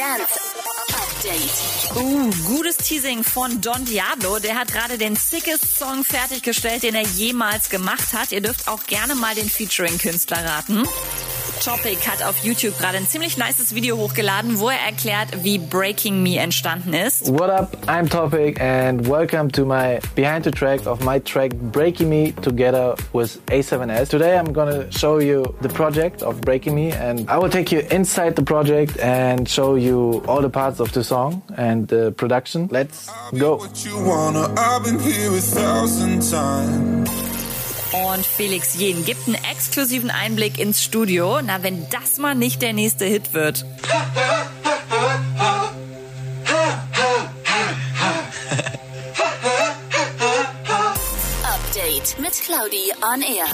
Dance Update. Uh, gutes Teasing von Don Diablo. Der hat gerade den sickest Song fertiggestellt, den er jemals gemacht hat. Ihr dürft auch gerne mal den Featuring-Künstler raten. Topic hat auf YouTube gerade ein ziemlich nices Video hochgeladen, wo er erklärt, wie Breaking Me entstanden ist. What up? I'm Topic and welcome to my behind the track of my track Breaking Me together with A7S. Today I'm gonna show you the project of Breaking Me and I will take you inside the project and show you all the parts of the song and the production. Let's go. Und Felix Jen gibt einen exklusiven Einblick ins Studio. Na, wenn das mal nicht der nächste Hit wird. Update mit Claudi on Air.